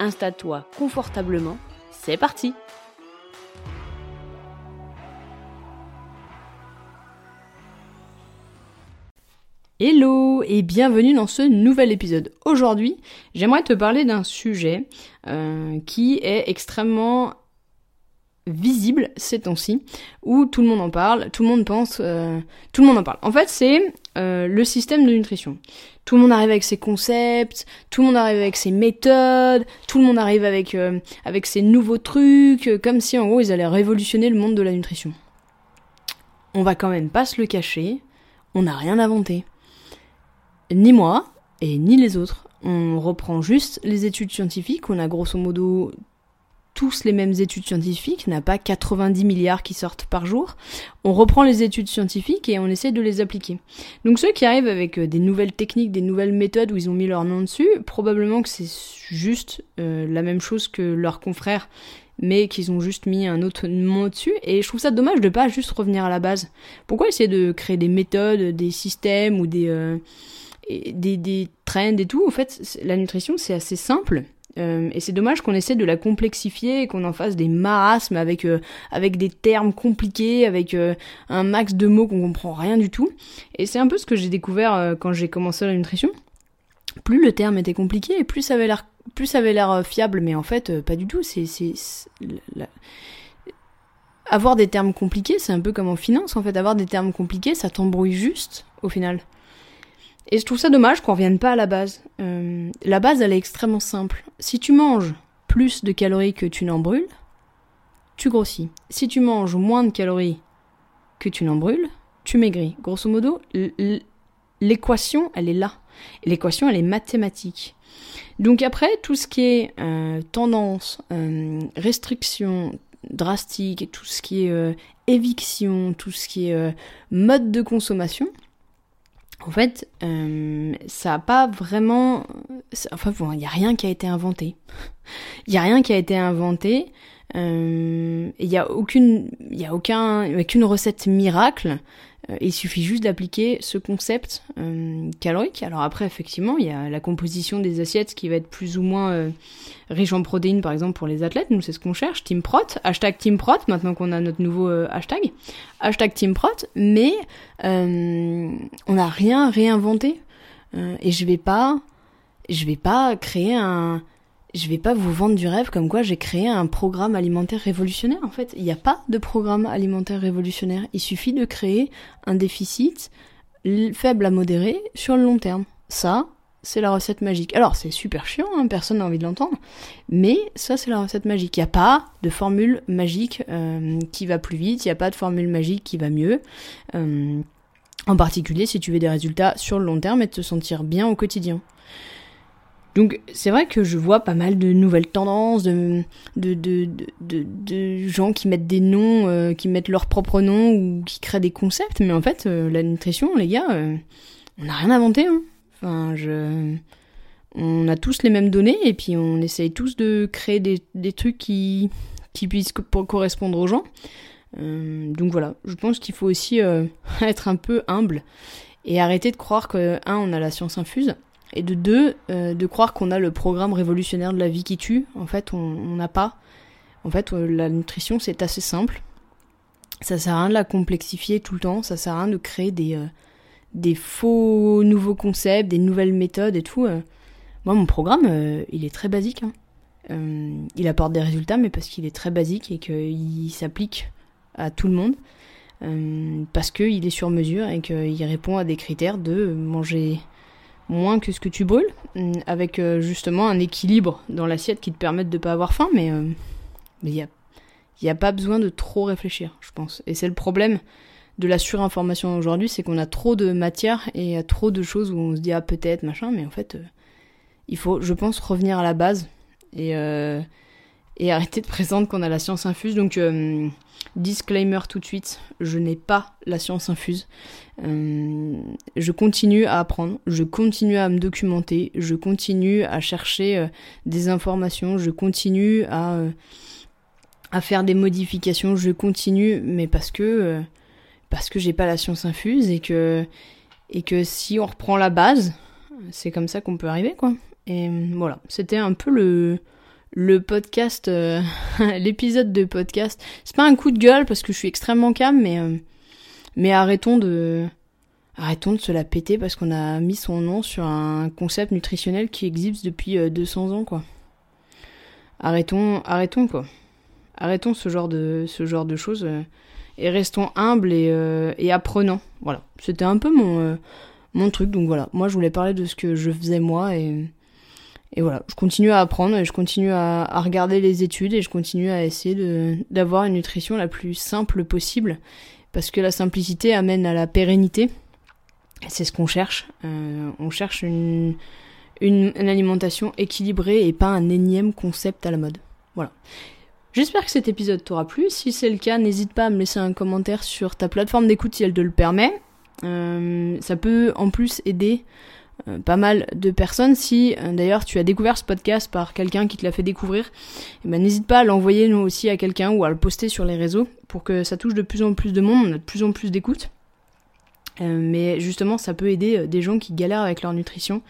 Installe-toi confortablement, c'est parti Hello et bienvenue dans ce nouvel épisode. Aujourd'hui, j'aimerais te parler d'un sujet euh, qui est extrêmement visible ces temps-ci, où tout le monde en parle, tout le monde pense, euh, tout le monde en parle. En fait, c'est euh, le système de nutrition. Tout le monde arrive avec ses concepts, tout le monde arrive avec ses méthodes, tout le monde arrive avec euh, avec ses nouveaux trucs, comme si en gros ils allaient révolutionner le monde de la nutrition. On va quand même pas se le cacher, on n'a rien inventé. Ni moi et ni les autres. On reprend juste les études scientifiques, on a grosso modo tous les mêmes études scientifiques, n'a pas 90 milliards qui sortent par jour. On reprend les études scientifiques et on essaie de les appliquer. Donc ceux qui arrivent avec euh, des nouvelles techniques, des nouvelles méthodes où ils ont mis leur nom dessus, probablement que c'est juste euh, la même chose que leurs confrères mais qu'ils ont juste mis un autre nom dessus. Et je trouve ça dommage de pas juste revenir à la base. Pourquoi essayer de créer des méthodes, des systèmes ou des, euh, des, des trends et tout? En fait, la nutrition, c'est assez simple. Euh, et c'est dommage qu'on essaie de la complexifier et qu'on en fasse des marasmes avec, euh, avec des termes compliqués, avec euh, un max de mots qu'on comprend rien du tout. Et c'est un peu ce que j'ai découvert quand j'ai commencé la nutrition. Plus le terme était compliqué et plus ça avait l'air fiable, mais en fait pas du tout. C'est avoir des termes compliqués, c'est un peu comme en finance en fait. Avoir des termes compliqués, ça t'embrouille juste au final. Et je trouve ça dommage qu'on revienne pas à la base. Euh, la base, elle est extrêmement simple. Si tu manges plus de calories que tu n'en brûles, tu grossis. Si tu manges moins de calories que tu n'en brûles, tu maigris. Grosso modo, l'équation, elle est là. L'équation, elle est mathématique. Donc après, tout ce qui est euh, tendance, euh, restriction drastique, tout ce qui est éviction, tout ce qui est mode de consommation, en fait, euh, ça n'a pas vraiment... Enfin, il n'y a rien qui a été inventé. Il n'y a rien qui a été inventé. Euh, il n'y a aucune, y a aucun, aucune recette miracle. Euh, il suffit juste d'appliquer ce concept euh, calorique. Alors après, effectivement, il y a la composition des assiettes qui va être plus ou moins euh, riche en protéines, par exemple, pour les athlètes. Nous, c'est ce qu'on cherche. Team Prot. Hashtag Team Prot, maintenant qu'on a notre nouveau hashtag. Hashtag Team Prot. Mais on n'a rien réinventé. et je vais pas... Je vais pas créer un je vais pas vous vendre du rêve comme quoi j'ai créé un programme alimentaire révolutionnaire. En fait, il n'y a pas de programme alimentaire révolutionnaire. Il suffit de créer un déficit faible à modéré sur le long terme. Ça, c'est la recette magique. Alors, c'est super chiant, hein, personne n'a envie de l'entendre, mais ça, c'est la recette magique. Il n'y a pas de formule magique euh, qui va plus vite, il n'y a pas de formule magique qui va mieux. Euh, en particulier si tu veux des résultats sur le long terme et te sentir bien au quotidien. Donc c'est vrai que je vois pas mal de nouvelles tendances, de, gens qui mettent des noms, euh, qui mettent leur propre nom ou qui créent des concepts, mais en fait euh, la nutrition, les gars, euh, on n'a rien inventé. Hein. Enfin, je... On a tous les mêmes données et puis on essaye tous de créer des, trucs qui, qui puissent correspondre aux gens. donc voilà, je pense qu'il faut aussi être un peu humble et arrêter de croire que, un, on a la science infuse, et de deux, euh, de croire qu'on a le programme révolutionnaire de la vie qui tue. En fait, on n'a pas. En fait, euh, la nutrition, c'est assez simple. Ça sert à rien de la complexifier tout le temps. Ça sert à rien de créer des, euh, faux nouveaux concepts, des nouvelles méthodes et tout. Moi, mon programme, il est très basique. Hein. il apporte des résultats, mais parce qu'il est très basique et qu'il s'applique à tout le monde. parce qu'il est sur mesure et qu'il répond à des critères de manger moins que ce que tu brûles, mm, avec euh, justement un équilibre dans l'assiette qui te permette de pas avoir faim, mais euh, il n'y a, y a pas besoin de trop réfléchir, je pense. Et c'est le problème de la surinformation aujourd'hui, c'est qu'on a trop de matière et a trop de choses où on se dit ah peut-être machin, mais en fait euh, il faut, je pense, revenir à la base et et arrêter de prétendre qu'on a la science infuse. Donc, euh, disclaimer tout de suite, je n'ai pas la science infuse. Euh, je continue à apprendre, je continue à me documenter, je continue à chercher euh, des informations, je continue à, à faire des modifications, je continue, mais parce que parce que j'ai pas la science infuse et que et que si on reprend la base, c'est comme ça qu'on peut arriver quoi. Et voilà, c'était un peu le le podcast, euh, l'épisode de podcast. C'est pas un coup de gueule parce que je suis extrêmement calme, mais euh, mais arrêtons de arrêtons de se la péter parce qu'on a mis son nom sur un concept nutritionnel qui existe depuis 200 euh, ans quoi. Arrêtons, arrêtons quoi. Arrêtons ce genre de ce genre de choses et restons humbles et, et apprenants. Voilà, c'était un peu mon mon truc. Donc voilà, moi je voulais parler de ce que je faisais moi et et voilà, je continue à apprendre je continue à, regarder les études et je continue à essayer d'avoir une nutrition la plus simple possible parce que la simplicité amène à la pérennité. C'est ce qu'on cherche. Euh, on cherche une, une, une, alimentation équilibrée et pas un énième concept à la mode. Voilà. J'espère que cet épisode t'aura plu. Si c'est le cas, n'hésite pas à me laisser un commentaire sur ta plateforme d'écoute si elle te le permet. Euh, ça peut en plus aider euh, pas mal de personnes. Si euh, d'ailleurs tu as découvert ce podcast par quelqu'un qui te l'a fait découvrir, eh ben, n'hésite pas à l'envoyer nous aussi à quelqu'un ou à le poster sur les réseaux pour que ça touche de plus en plus de monde, on a de plus en plus d'écoute. Euh, mais justement, ça peut aider des gens qui galèrent avec leur nutrition,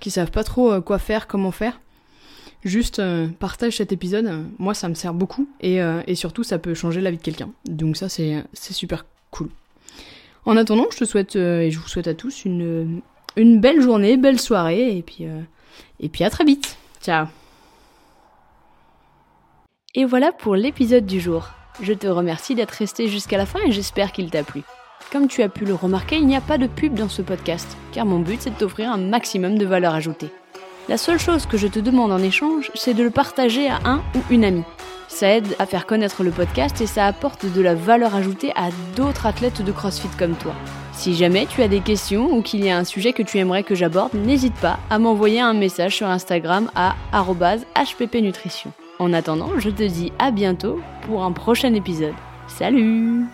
qui savent pas trop quoi faire, comment faire. Juste partage cet épisode, moi ça me sert beaucoup et, et surtout ça peut changer la vie de quelqu'un. Donc ça c'est super cool. En attendant, je te souhaite et je vous souhaite à tous une une belle journée, belle soirée, et puis, euh, et puis à très vite. Ciao. Et voilà pour l'épisode du jour. Je te remercie d'être resté jusqu'à la fin et j'espère qu'il t'a plu. Comme tu as pu le remarquer, il n'y a pas de pub dans ce podcast, car mon but c'est de t'offrir un maximum de valeur ajoutée. La seule chose que je te demande en échange, c'est de le partager à un ou une amie. Ça aide à faire connaître le podcast et ça apporte de la valeur ajoutée à d'autres athlètes de CrossFit comme toi. Si jamais tu as des questions ou qu'il y a un sujet que tu aimerais que j'aborde, n'hésite pas à m'envoyer un message sur Instagram à hppnutrition. En attendant, je te dis à bientôt pour un prochain épisode. Salut